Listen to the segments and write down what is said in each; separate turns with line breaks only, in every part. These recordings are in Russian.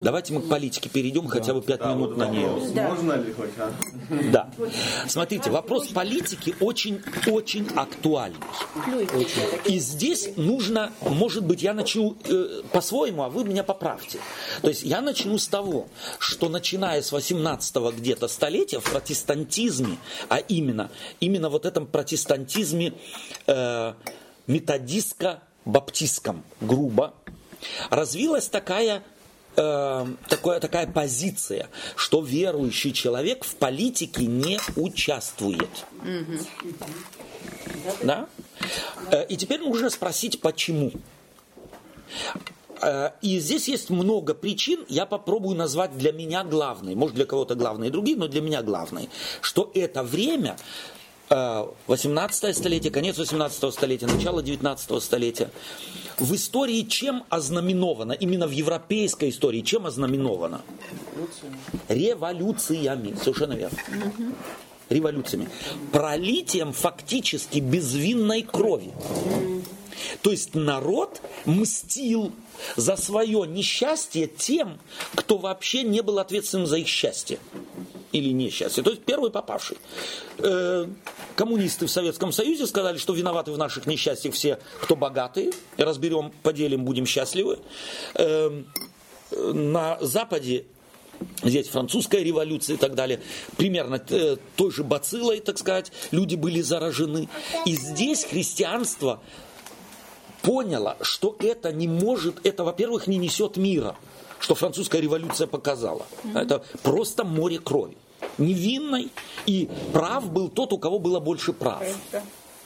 Давайте мы к политике перейдем да. хотя бы пять да, минут вот на нее.
Да. Можно ли хоть? А?
Да. Смотрите, вопрос политики очень-очень актуальный. И здесь нужно, может быть, я начну э, по-своему, а вы меня поправьте. То есть я начну с того, что начиная с 18 где-то столетия в протестантизме, а именно, именно вот этом протестантизме э, методистско-баптистском, грубо, развилась такая э, такое, такая позиция, что верующий человек в политике не участвует. Да? Э, и теперь нужно спросить, почему. Э, и здесь есть много причин, я попробую назвать для меня главной, может для кого-то главные другие, но для меня главной, что это время 18 э, столетие, конец 18 столетия, начало 19 столетия. В истории чем ознаменовано, именно в европейской истории, чем ознаменовано? Революциями, совершенно верно. Революциями. Пролитием фактически безвинной крови. То есть народ мстил за свое несчастье тем, кто вообще не был ответственным за их счастье или несчастье. То есть первый попавший. Э, коммунисты в Советском Союзе сказали, что виноваты в наших несчастьях все, кто богатые. Разберем, поделим, будем счастливы. Э, на Западе здесь французская революция и так далее, примерно э, той же бациллой, так сказать, люди были заражены. И здесь христианство поняло, что это не может, это, во-первых, не несет мира что французская революция показала. Mm-hmm. Это просто море крови. Невинной. И прав был тот, у кого было больше прав.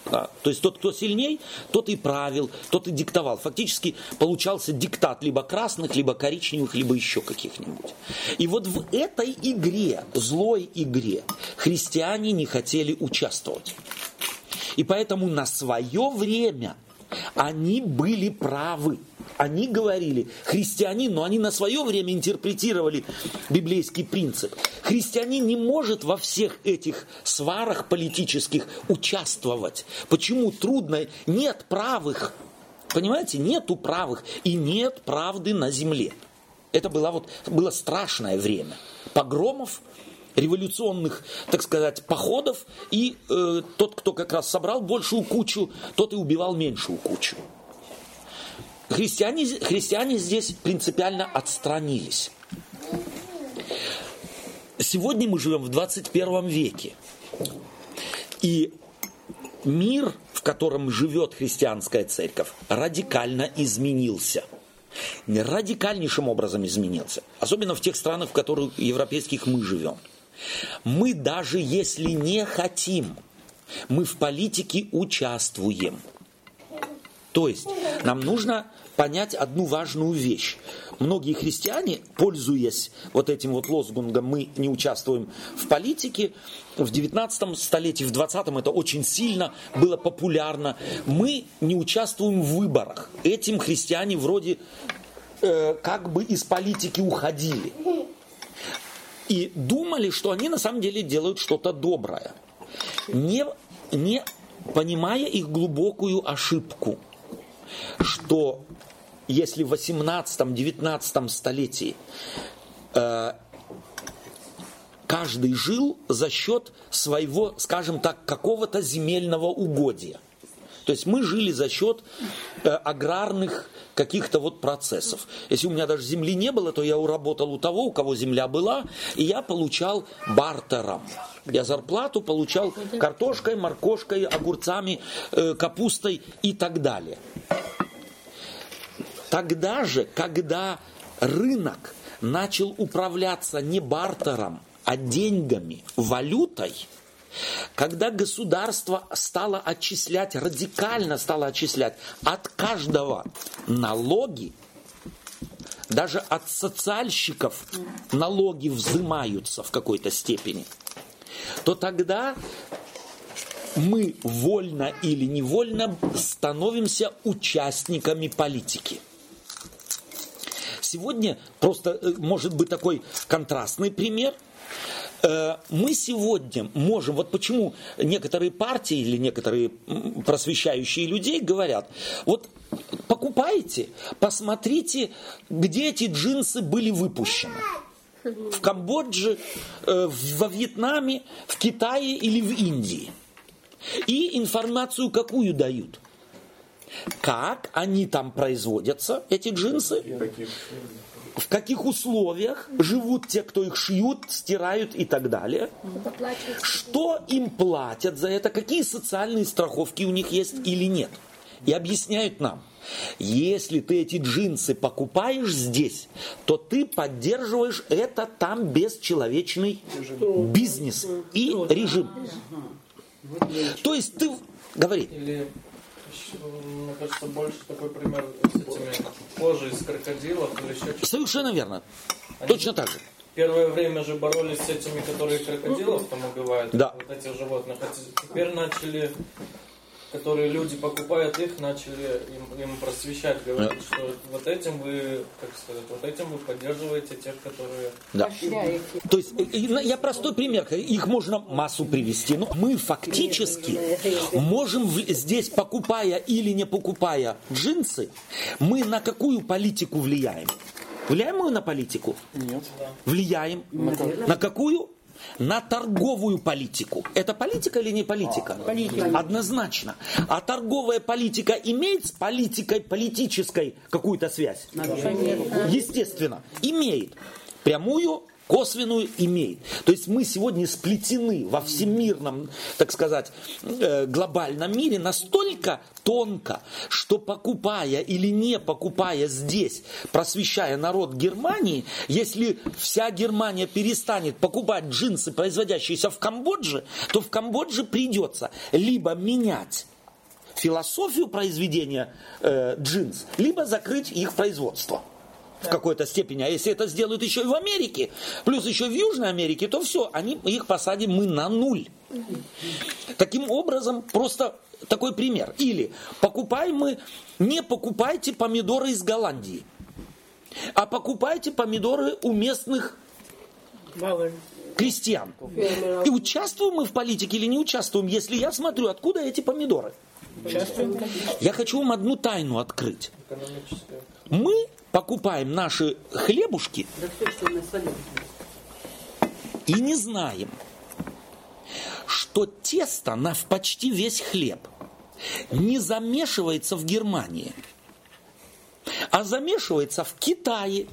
Да. То есть тот, кто сильней, тот и правил, тот и диктовал. Фактически получался диктат либо красных, либо коричневых, либо еще каких-нибудь. И вот в этой игре, злой игре, христиане не хотели участвовать. И поэтому на свое время они были правы они говорили, христианин, но они на свое время интерпретировали библейский принцип. Христианин не может во всех этих сварах политических участвовать. Почему трудно? Нет правых. Понимаете, нету правых и нет правды на земле. Это было, вот, было страшное время. Погромов, революционных, так сказать, походов, и э, тот, кто как раз собрал большую кучу, тот и убивал меньшую кучу. Христиане, христиане здесь принципиально отстранились. Сегодня мы живем в 21 веке. И мир, в котором живет христианская церковь, радикально изменился. Радикальнейшим образом изменился. Особенно в тех странах, в которых европейских мы живем. Мы даже если не хотим, мы в политике участвуем. То есть нам нужно понять одну важную вещь. Многие христиане, пользуясь вот этим вот лозунгом «мы не участвуем в политике», в 19 столетии, в 20 это очень сильно было популярно. Мы не участвуем в выборах. Этим христиане вроде э, как бы из политики уходили. И думали, что они на самом деле делают что-то доброе. Не, не понимая их глубокую ошибку, что если в 18-19 столетии э, каждый жил за счет своего, скажем так, какого-то земельного угодья. То есть мы жили за счет э, аграрных каких-то вот процессов. Если у меня даже земли не было, то я уработал у того, у кого земля была, и я получал бартером. Я зарплату получал картошкой, моркошкой, огурцами, э, капустой и так далее. Тогда же, когда рынок начал управляться не бартером, а деньгами, валютой, когда государство стало отчислять, радикально стало отчислять от каждого налоги, даже от социальщиков налоги взимаются в какой-то степени, то тогда мы вольно или невольно становимся участниками политики – сегодня просто э, может быть такой контрастный пример. Э, мы сегодня можем, вот почему некоторые партии или некоторые просвещающие людей говорят, вот покупаете, посмотрите, где эти джинсы были выпущены. В Камбодже, э, во Вьетнаме, в Китае или в Индии. И информацию какую дают? Как они там производятся, эти джинсы? В каких условиях живут те, кто их шьют, стирают и так далее. Что им платят за это, какие социальные страховки у них есть или нет. И объясняют нам, если ты эти джинсы покупаешь здесь, то ты поддерживаешь это там бесчеловечный бизнес и режим. То есть ты... Говори.
Мне кажется, больше такой пример с этими кожей из крокодилов или еще.
Совершенно верно. Они Точно так же.
Первое время же боролись с этими, которые крокодилов там убивают,
да.
вот этих животных. А теперь начали которые люди покупают их, начали им, им просвещать, говорить, да. что вот этим вы, как сказать, вот этим вы поддерживаете тех, которые...
Да. То есть, я простой пример, их можно массу привести, но мы фактически можем здесь, покупая или не покупая джинсы, мы на какую политику влияем? Влияем мы на политику?
Нет.
Влияем. На какую? На торговую политику. Это политика или не политика?
Политика.
Однозначно. А торговая политика имеет с политикой политической какую-то связь? Естественно, имеет. Прямую косвенную имеет. То есть мы сегодня сплетены во всемирном, так сказать, э, глобальном мире настолько тонко, что покупая или не покупая здесь, просвещая народ Германии, если вся Германия перестанет покупать джинсы, производящиеся в Камбодже, то в Камбодже придется либо менять философию произведения э, джинс, либо закрыть их производство в какой-то степени. А если это сделают еще и в Америке, плюс еще в Южной Америке, то все, они, их посадим мы на нуль. Таким образом, просто такой пример. Или покупаем мы, не покупайте помидоры из Голландии, а покупайте помидоры у местных крестьян. И участвуем мы в политике или не участвуем, если я смотрю, откуда эти помидоры. Я хочу вам одну тайну открыть. Мы покупаем наши хлебушки и не знаем, что тесто на почти весь хлеб не замешивается в Германии, а замешивается в Китае,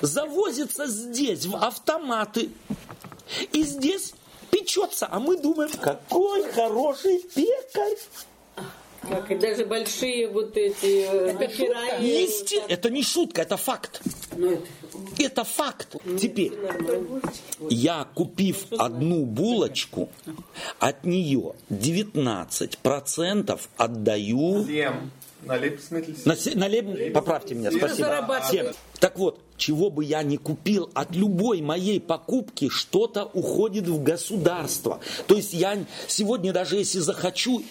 завозится здесь в автоматы и здесь печется, а мы думаем, какой хороший пекарь.
Как, и даже большие вот эти э, это.
Есте... Это не шутка, это факт.
Ну, это...
это факт. Теперь, я купив одну булочку, от нее 19% отдаю...
7. На.
На, на леп... Поправьте меня, спасибо. 7. Так вот, чего бы я ни купил, от любой моей покупки что-то уходит в государство. То есть я сегодня даже если захочу,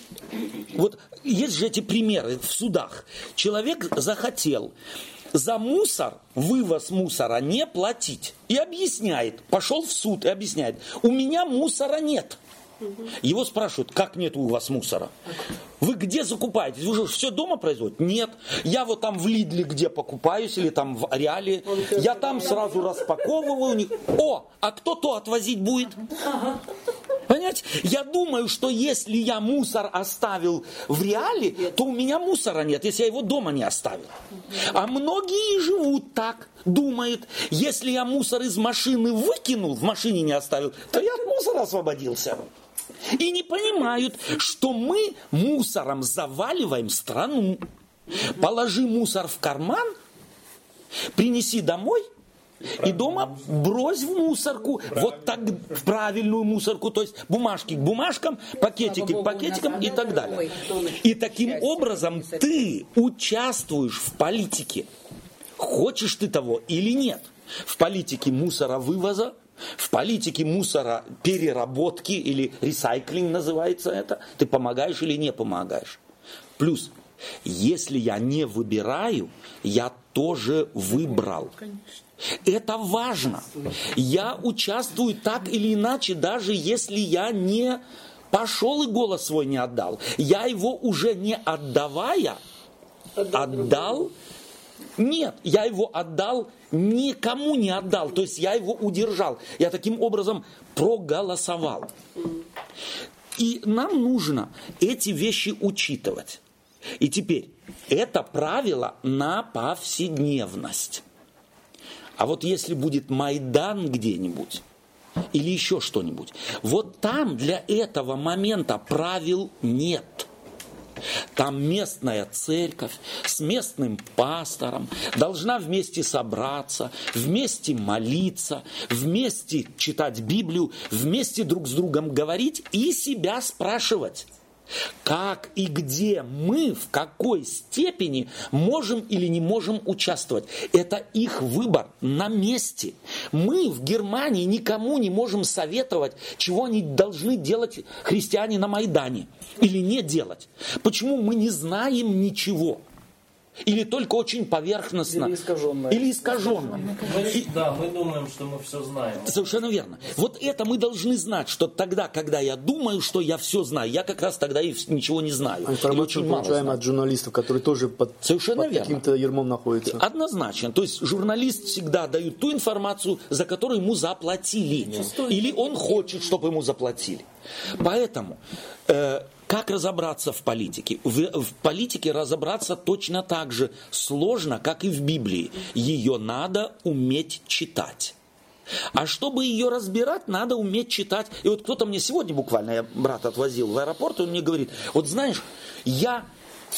вот есть же эти примеры в судах. Человек захотел за мусор, вывоз мусора не платить. И объясняет, пошел в суд и объясняет, у меня мусора нет. Его спрашивают, как нет у вас мусора? Вы где закупаетесь? Вы же все дома производите? Нет. Я вот там в Лидле где покупаюсь, или там в Реале. Я там сразу распаковываю у них. О, а кто то отвозить будет? Понимаете? Я думаю, что если я мусор оставил в Реале, то у меня мусора нет, если я его дома не оставил. А многие живут так, думают, если я мусор из машины выкинул, в машине не оставил, то я от мусора освободился и не понимают, что мы мусором заваливаем страну. Положи мусор в карман, принеси домой и дома брось в мусорку, вот так в правильную мусорку, то есть бумажки к бумажкам, пакетики к пакетикам и так далее. И таким образом ты участвуешь в политике, хочешь ты того или нет. В политике мусора вывоза в политике мусора переработки или ресайклинг называется это, ты помогаешь или не помогаешь. Плюс, если я не выбираю, я тоже выбрал. Это важно. Я участвую так или иначе, даже если я не пошел и голос свой не отдал. Я его уже не отдавая, отдал нет, я его отдал, никому не отдал, то есть я его удержал. Я таким образом проголосовал. И нам нужно эти вещи учитывать. И теперь, это правило на повседневность. А вот если будет Майдан где-нибудь, или еще что-нибудь, вот там для этого момента правил нет. Там местная церковь с местным пастором должна вместе собраться, вместе молиться, вместе читать Библию, вместе друг с другом говорить и себя спрашивать. Как и где мы, в какой степени можем или не можем участвовать. Это их выбор на месте. Мы в Германии никому не можем советовать, чего они должны делать христиане на Майдане или не делать. Почему мы не знаем ничего? Или только очень поверхностно.
Или искаженно.
Или искаженно.
Мы, И, да, мы думаем, что мы все знаем.
Совершенно верно. Вот это мы должны знать, что тогда, когда я думаю, что я все знаю, я как раз тогда и ничего не знаю.
А информацию очень получаем от журналистов, которые тоже под,
Совершенно
под
верно.
каким-то ермом находятся.
Однозначно. То есть журналист всегда дает ту информацию, за которую ему заплатили. Нет. Или он хочет, чтобы ему заплатили. Поэтому э, как разобраться в политике? В, в политике разобраться точно так же сложно, как и в Библии. Ее надо уметь читать. А чтобы ее разбирать, надо уметь читать. И вот кто-то мне сегодня буквально, я брат отвозил в аэропорт, и он мне говорит, вот знаешь, я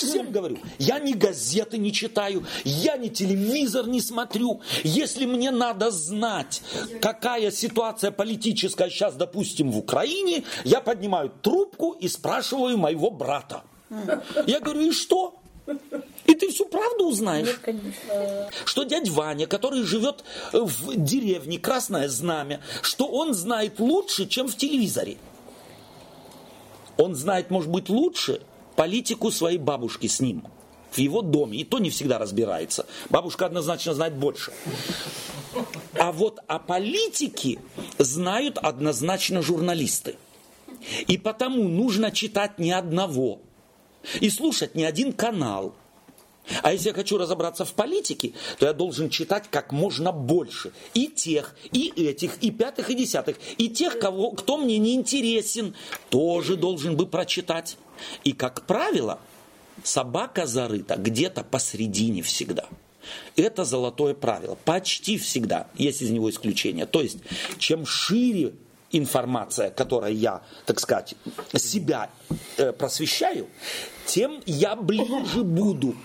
Всем говорю, я ни газеты не читаю, я ни телевизор не смотрю. Если мне надо знать, какая ситуация политическая сейчас, допустим, в Украине, я поднимаю трубку и спрашиваю моего брата. Я говорю, и что? И ты всю правду узнаешь. Что дядь Ваня, который живет в деревне Красное Знамя, что он знает лучше, чем в телевизоре. Он знает, может быть, лучше, политику своей бабушки с ним в его доме. И то не всегда разбирается. Бабушка однозначно знает больше. А вот о политике знают однозначно журналисты. И потому нужно читать не одного и слушать не один канал. А если я хочу разобраться в политике, то я должен читать как можно больше. И тех, и этих, и пятых, и десятых. И тех, кого, кто мне не интересен, тоже должен бы прочитать. И, как правило, собака зарыта где-то посредине всегда. Это золотое правило. Почти всегда. Есть из него исключения. То есть, чем шире информация, которой я, так сказать, себя э, просвещаю, тем я ближе буду,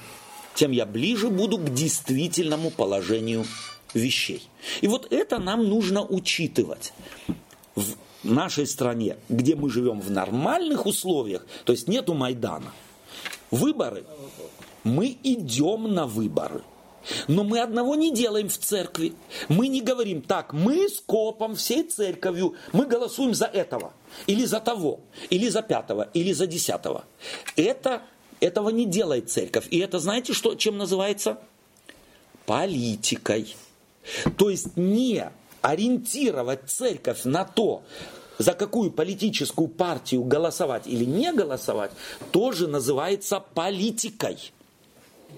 тем я ближе буду к действительному положению вещей. И вот это нам нужно учитывать. Нашей стране, где мы живем в нормальных условиях, то есть нету Майдана, выборы, мы идем на выборы. Но мы одного не делаем в церкви. Мы не говорим, так, мы с копом, всей церковью, мы голосуем за этого, или за того, или за пятого, или за десятого. Это, этого не делает церковь. И это знаете, что, чем называется? Политикой. То есть не ориентировать церковь на то, за какую политическую партию голосовать или не голосовать, тоже называется политикой.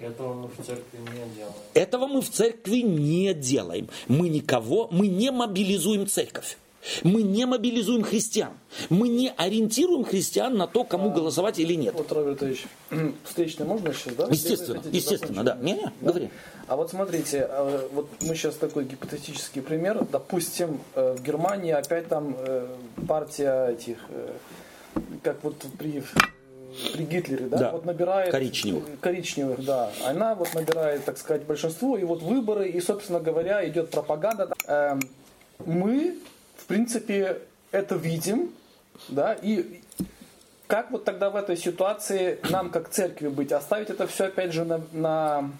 Этого мы в церкви не делаем.
Этого мы в церкви не делаем. Мы никого, мы не мобилизуем церковь. Мы не мобилизуем христиан. Мы не ориентируем христиан на то, кому голосовать или нет.
Вот, Роберт Ильич, встречный можно сейчас, да?
Естественно, естественно, да. Не, не, да? говори.
А вот смотрите, а, вот мы сейчас такой гипотетический пример. Допустим, э, в Германии опять там э, партия этих, э, как вот при при Гитлере, да,
да.
вот набирает
коричневых.
коричневых, да, она вот набирает, так сказать, большинство, и вот выборы, и, собственно говоря, идет пропаганда. Эм, мы в принципе, это видим, да, и как вот тогда в этой ситуации нам, как церкви, быть? Оставить это все, опять же, на, на,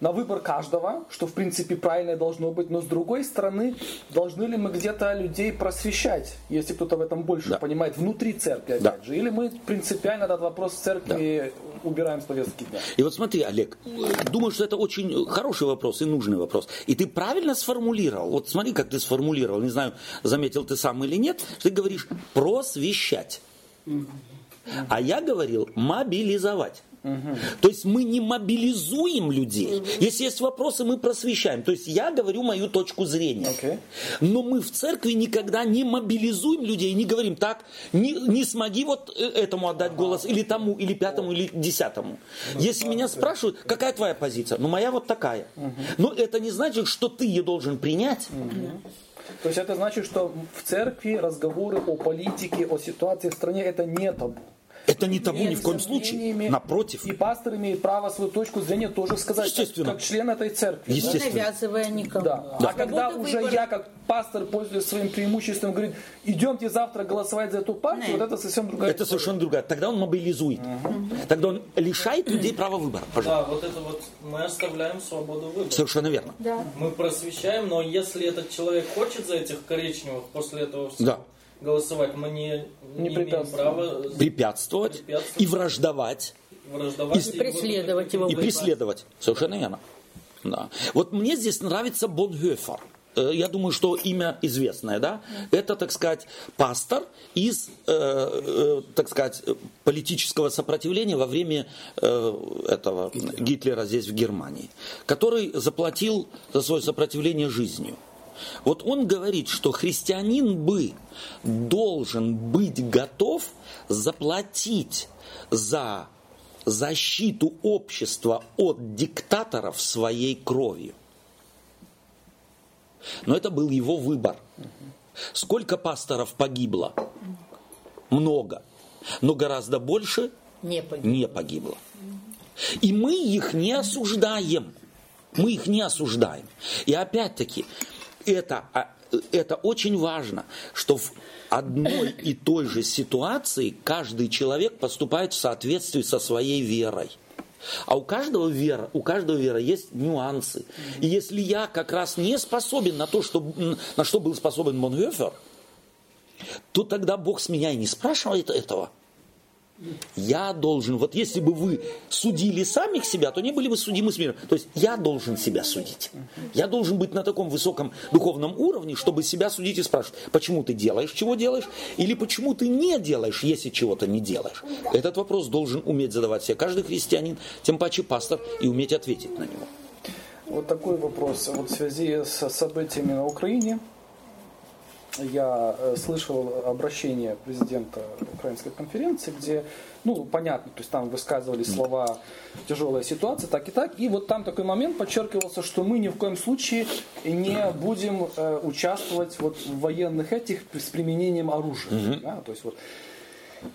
на выбор каждого, что, в принципе, правильно должно быть, но с другой стороны, должны ли мы где-то людей просвещать, если кто-то в этом больше да. понимает, внутри церкви, опять да. же, или мы принципиально этот вопрос в церкви да убираем с повестки дня.
И вот смотри, Олег, думаю, что это очень хороший вопрос и нужный вопрос. И ты правильно сформулировал. Вот смотри, как ты сформулировал. Не знаю, заметил ты сам или нет. Ты говоришь просвещать. А я говорил мобилизовать. То есть мы не мобилизуем людей. Если есть вопросы, мы просвещаем. То есть я говорю мою точку зрения.
Окей.
Но мы в церкви никогда не мобилизуем людей, не говорим так, не, не смоги вот э, этому отдать голос, или тому, или пятому, или десятому. Если меня спрашивают, какая твоя позиция? Ну, моя вот такая. Но это не значит, что ты ее должен принять.
То есть это значит, что в церкви разговоры о политике, о ситуации в стране это не табу.
Это не табу ни в коем случае. Напротив.
И пастор имеет право свою точку зрения тоже сказать, как,
Естественно.
как член этой церкви.
Не
Естественно.
навязывая никому.
Да. А когда уже
выбора.
я, как пастор, пользуясь своим преимуществом, говорит, идемте завтра голосовать за эту партию,
Нет.
вот это совсем другая
Это
история.
совершенно другая. Тогда он мобилизует. Тогда он лишает людей права выбора. Пожалуйста.
Да, вот это вот мы оставляем свободу выбора.
Совершенно верно.
Да.
Мы просвещаем, но если этот человек хочет за этих коричневых после этого всего
Да.
Голосовать, мы не,
Не
не, имеем права
Препятствовать
Препятствовать.
и враждовать.
враждовать.
И
преследовать его
И
выбор.
преследовать. Совершенно верно. Да. Вот мне здесь нравится Бонхёфер. Э, Я думаю, что имя известное, да? Это, так сказать, пастор из, э, э, так сказать, политического сопротивления во время э, этого Гитлера здесь в Германии, который заплатил за свое сопротивление жизнью. Вот он говорит, что христианин бы должен быть готов заплатить за защиту общества от диктаторов своей кровью. Но это был его выбор. Сколько пасторов погибло? Много. Но гораздо больше
Не погиб.
не погибло. И мы их не осуждаем. Мы их не осуждаем. И опять-таки, это, а, это очень важно, что в одной и той же ситуации каждый человек поступает в соответствии со своей верой. А у каждого вера, у каждого вера есть нюансы. И если я как раз не способен на то, что, на что был способен Монхёфер, то тогда Бог с меня и не спрашивает этого. Я должен, вот если бы вы судили самих себя, то не были бы судимы с миром. То есть я должен себя судить. Я должен быть на таком высоком духовном уровне, чтобы себя судить и спрашивать, почему ты делаешь, чего делаешь, или почему ты не делаешь, если чего-то не делаешь. Этот вопрос должен уметь задавать себе каждый христианин, тем паче пастор, и уметь ответить на него.
Вот такой вопрос. Вот в связи с событиями на Украине я э, слышал обращение президента Украинской конференции, где, ну, понятно, то есть там высказывались слова «тяжелая ситуация», так и так. И вот там такой момент подчеркивался, что мы ни в коем случае не будем э, участвовать вот в военных этих с применением оружия. Да, то есть вот.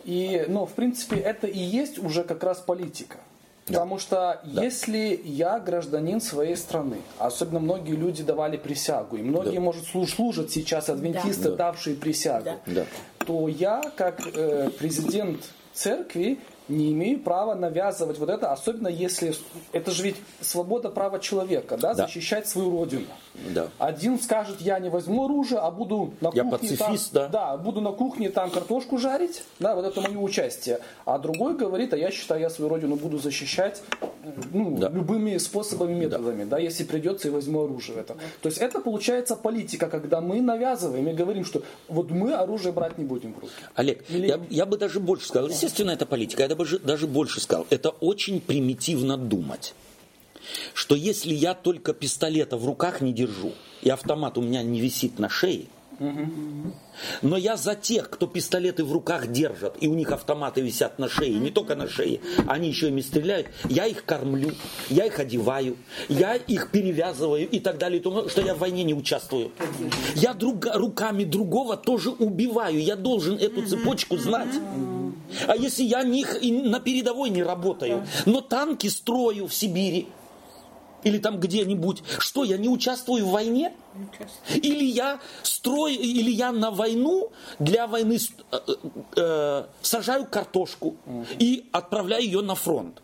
И, ну, в принципе, это и есть уже как раз политика. Потому что если я гражданин своей страны, особенно многие люди давали присягу, и многие,
Да.
может, служ- служат сейчас адвентисты,
Да.
давшие присягу,
Да.
Да.
то я, как э, президент церкви, не имею права навязывать вот это, особенно если это же ведь свобода права человека, да,
Да.
защищать свою родину.
Да.
Один скажет, я не возьму оружие, а буду на
Я
кухне
пацифист,
там,
да.
буду на кухне там картошку жарить, да, вот это мое участие. А другой говорит, а я считаю, я свою родину буду защищать э, ну,
Да.
любыми способами, методами, да. если придется и возьму оружие в этом. То есть это получается политика, когда мы навязываем и говорим, что вот мы оружие брать не будем в руки.
Олег,
Или-
я, я бы даже больше сказал, естественно, это политика, бы же- даже больше сказал, это очень примитивно думать, что если я только пистолета в руках не держу, и автомат у меня не висит на шее, но я за тех, кто пистолеты в руках держат, и у них автоматы висят на шее, не только на шее, они еще ими стреляют, я их кормлю, я их одеваю, я их перевязываю и так далее, и тому, что я в войне не участвую. Я друга- руками другого тоже убиваю, я должен эту цепочку знать. А если я не, х- и на передовой не работаю, но танки строю в Сибири, или там где-нибудь, что я не участвую в войне? Или я строю, или я на войну для войны с- э, э, сажаю картошку и отправляю ее на фронт.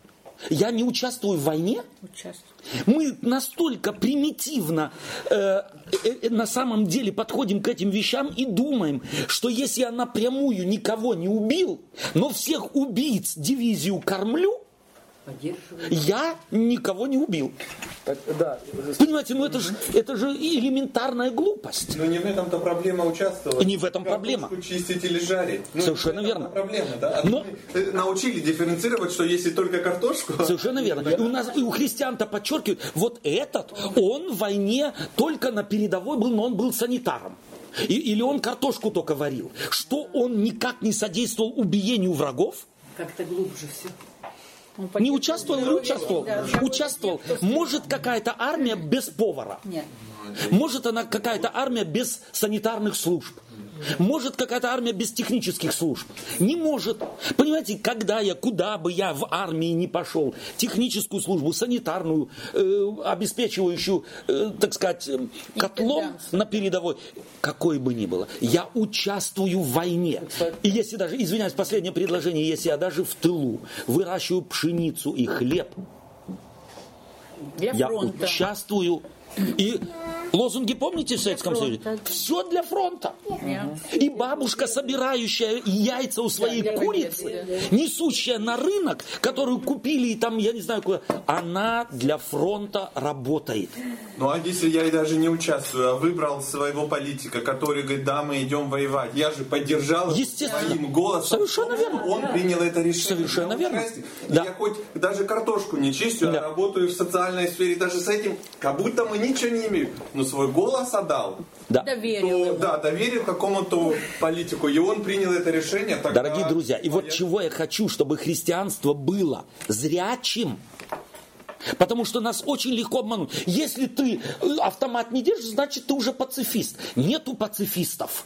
Я не участвую в войне?
Участвую.
Мы настолько примитивно э, э, э, на самом деле подходим к этим вещам и думаем, что если я напрямую никого не убил, но всех убийц дивизию кормлю, Я никого не убил.
Так, да.
Понимаете, ну это же, это же элементарная глупость.
Но не в этом-то проблема участвовать.
Не в этом проблема.
Картошку чистить или жарить. Ну,
Совершенно верно.
проблема, да?
Но-
научили дифференцировать, что если только картошку...
Совершенно верно. И у нас и у христиан-то подчеркивают, вот этот, он в войне только на передовой был, но он был санитаром. И- или он картошку только варил. Что он никак не содействовал убиению врагов?
Как-то глубже все.
Не участвовал или участвовал? Участвовал. Может какая-то армия без повара?
Нет.
Может она какая-то армия без санитарных служб? Может какая-то армия без технических служб? Не может. Понимаете, когда я, куда бы я в армии не пошел, техническую службу, санитарную, э, обеспечивающую, э, так сказать, э, котлом на передовой, какой бы ни было, я участвую в войне. И если даже, извиняюсь, последнее предложение, если я даже в тылу выращиваю пшеницу и хлеб, я участвую. И лозунги помните в Советском Союзе? Все для фронта. И бабушка, собирающая яйца у своей курицы, несущая на рынок, которую купили и там, я не знаю куда, она для фронта работает.
Ну а если я и даже не участвую, а выбрал своего политика, который говорит, да, мы идем воевать, я же поддержал своим голосом.
Совершенно верно.
Он принял это решение.
Совершенно верно. Да.
Я хоть даже картошку не чистю,
Да.
а работаю в социальной сфере, даже с этим, как будто мы ничего не имеем. Но свой голос отдал.
Да.
Доверил.
То, да, доверил какому-то политику, и он принял это решение. Тогда...
Дорогие друзья, и вот
Я-
чего я хочу, чтобы христианство было зрячим. Потому что нас очень легко обмануть. Если ты э, автомат не держишь, значит ты уже пацифист. Нету пацифистов.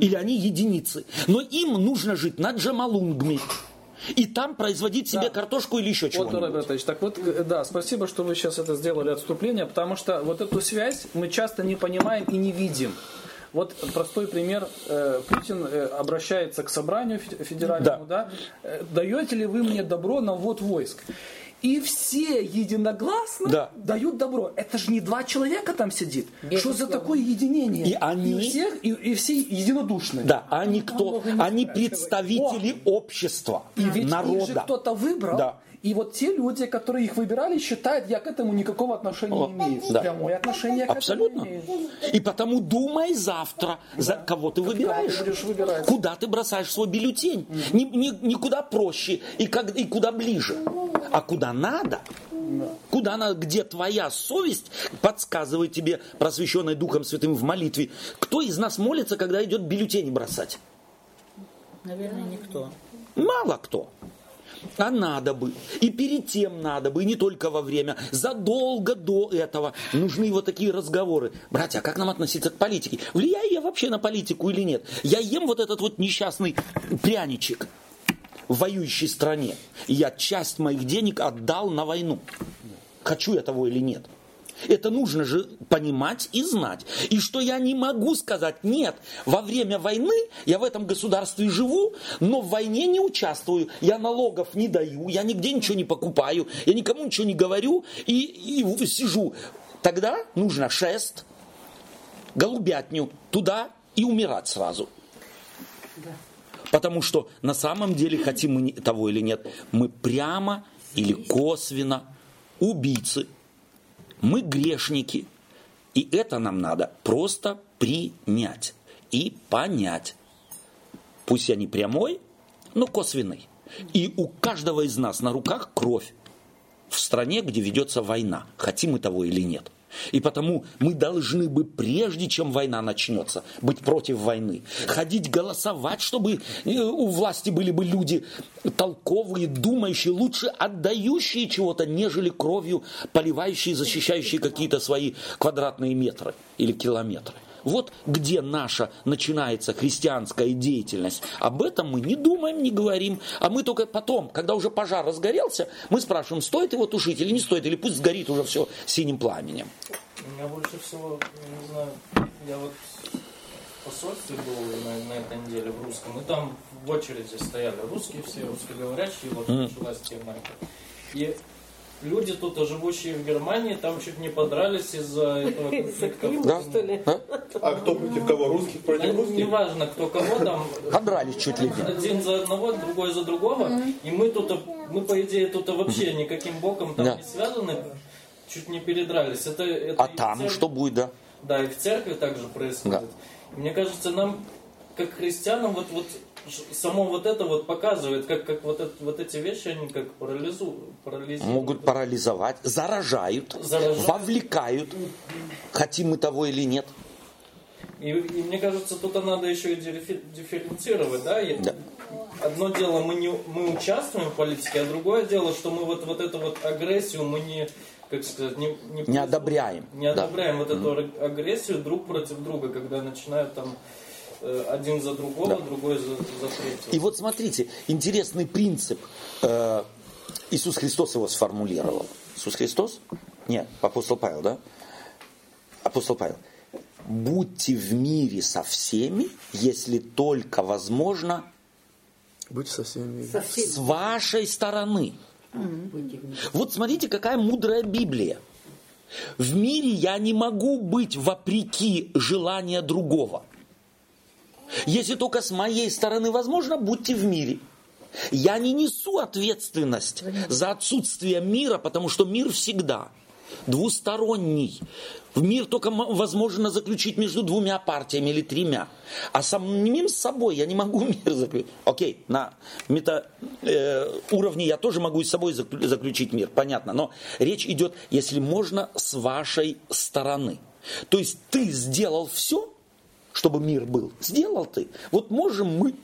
Или они единицы. Но им нужно жить над Джамалунгми. И там производить себе
Да.
картошку или еще
Вот,
чего-нибудь.
Робертович, так вот, э, да, спасибо, что вы сейчас это сделали отступление, потому что вот эту связь мы часто не понимаем и не видим. Вот простой пример. э, Путин э, обращается к собранию фе- федеральному, да. э, Даете ли вы мне добро на ввод войск? И все единогласно
Да.
дают добро. Это же не два человека там сидит. Что за такое единение?
И они-
И, всех, и, и все единодушны.
Да, они кто? Они представители общества,
И ведь их же
народа.
кто-то выбрал.
Да.
И вот те люди, которые их выбирали, считают, я к этому никакого отношения
О,
не имею.
да.
Прямое отношение к
Абсолютно.
этому имею.
И потому думай завтра, за кого ты выбираешь.
ты выбирать.
Куда ты бросаешь свой бюллетень. Ни, ни- никуда проще и, как, и куда ближе. А куда надо. Куда надо, где твоя совесть подсказывает тебе, просвещенной Духом Святым в молитве, кто из нас молится, когда идет бюллетень бросать?
Наверное, никто.
Мало кто. А надо бы. И перед тем надо бы, и не только во время. Задолго до этого нужны вот такие разговоры. Братья, а как нам относиться к политике? Влияю я вообще на политику или нет? Я ем вот этот вот несчастный пряничек в воюющей стране. И я часть моих денег отдал на войну. Хочу я того или нет. Это нужно же понимать и знать. И что я не могу сказать, нет, во время войны я в этом государстве живу, но в войне не участвую, я налогов не даю, я нигде ничего не покупаю, я никому ничего не говорю и, и сижу. Тогда нужно шест, голубятню туда и умирать сразу. Потому что на самом деле, хотим мы того или нет, мы прямо или косвенно убийцы. Мы грешники. И это нам надо просто принять и понять. Пусть я не прямой, но косвенный. И у каждого из нас на руках кровь в стране, где ведется война, хотим мы того или нет. И потому мы должны бы, прежде чем война начнется, быть против войны. Ходить голосовать, чтобы э, у власти были бы люди толковые, думающие, лучше отдающие чего-то, нежели кровью поливающие, защищающие какие-то свои квадратные метры или километры. Вот где наша начинается христианская деятельность. Об этом мы не думаем, не говорим. А мы только потом, когда уже пожар разгорелся, мы спрашиваем, стоит его тушить или не стоит, или пусть сгорит уже все синим пламенем.
Меня больше всего, не знаю, я вот в посольстве был на, на этой неделе в русском, и там в очереди стояли русские все, русскоговорящие, вот началась тема. И люди тут, живущие в Германии, там чуть не подрались из-за этого конфликта.
Да?
что ли?
А?
А кто против кого? Русских против
Да,
русских?
Неважно, кто кого там,
Подрались чуть ли не.
один за одного, другой за другого, и мы тут, мы по идее тут вообще никаким боком там
Да.
не связаны, чуть не передрались. Это, это
А там
церкви-
что будет, да?
Да, и в церкви также происходит. И Мне кажется, нам, как христианам, вот, вот само вот это вот показывает, как, как вот, это- вот эти вещи, они как парализу, парализуют.
Могут парализовать, заражают,
Заражают.
вовлекают, хотим мы того или нет.
И, и мне кажется, тут надо еще и диффе- дифференцировать, да? И
Да.
Одно дело, мы, не, мы участвуем в политике, а другое дело, что мы вот, вот эту вот агрессию, мы не, как сказать, не,
Не одобряем.
Не
Да.
одобряем вот эту аг- агрессию друг против друга, когда начинают там один за другого, другой за, за третьего.
И вот смотрите, интересный принцип. Э, Иисус Христос его сформулировал. Иисус Христос? Нет, апостол Павел, да? Апостол Павел. Будьте в мире со всеми, если только возможно,
Быть со всеми.
Совсем.
с вашей стороны. Вот смотрите, какая мудрая Библия. В мире я не могу быть вопреки желания другого. Если только с моей стороны возможно, будьте в мире. Я не несу ответственность за отсутствие мира, потому что мир всегда двусторонний. В мир только возможно заключить между двумя партиями или тремя. А самим собой я не могу мир заключить. Окей, на мета э, уровне я тоже могу и с собой заклю- заключить мир, понятно. Но речь идет, если можно, с вашей стороны. То есть ты сделал все, чтобы мир был. Сделал ты. Вот можем мы,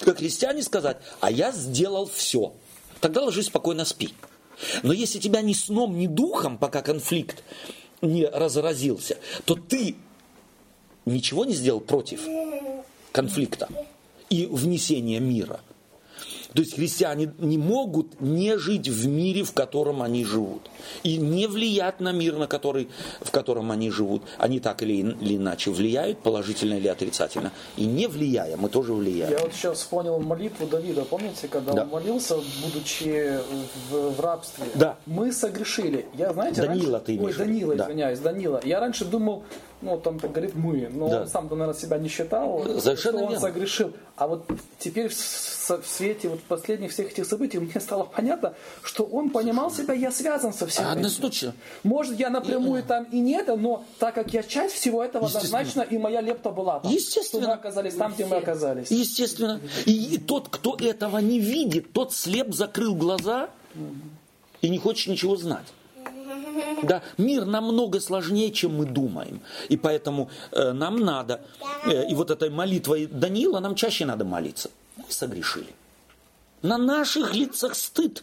как христиане, сказать, а я сделал все. Тогда ложись спокойно спи. Но если тебя ни сном, ни духом, пока конфликт не разразился, то ты ничего не сделал против конфликта и внесения мира. То есть христиане не могут не жить в мире, в котором они живут. И не влиять на мир, на который, в котором они живут. Они так или, иначе влияют, положительно или отрицательно. И не влияя, мы тоже влияем.
Я вот сейчас вспомнил молитву Давида, помните, когда
Да.
он молился, будучи в, в рабстве?
Да.
Мы согрешили. Я, знаете,
Данила
раньше...
ты имеешь
Ой? Данила,
Да.
извиняюсь, Данила. Я раньше думал, ну, там так говорит мы, но
Да.
он сам, наверное, себя не считал,
Совершенно
что он
верно.
согрешил. А вот теперь в, в свете вот последних всех этих событий мне стало понятно, что он понимал себя, я связан со всем этим.
Однозначно.
Может, я напрямую там и не это, но так как я часть всего этого, однозначно и моя лепта была там.
Естественно.
Что мы оказались там, где мы оказались.
Естественно. И тот, кто этого не видит, тот слеп закрыл глаза и не хочет ничего знать. Да, мир намного сложнее, чем мы думаем. И поэтому э, нам надо, э, и вот этой молитвой Даниила нам чаще надо молиться. Мы согрешили. На наших лицах стыд.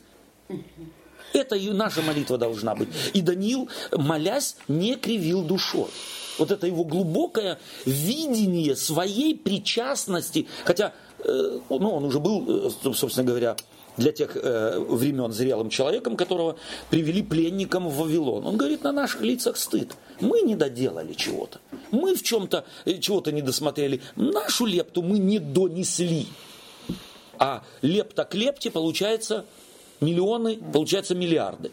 Это и наша молитва должна быть. И Даниил, молясь, не кривил душой. Вот это его глубокое видение своей причастности. Хотя, э, ну, он уже был, э, собственно говоря, для тех э, времен зрелым человеком, которого привели пленником в Вавилон. Он говорит, на наших лицах стыд. Мы не доделали чего-то. Мы в чем-то э, чего-то не досмотрели. Нашу лепту мы не донесли. А лепта к лепте получается миллионы, получается миллиарды.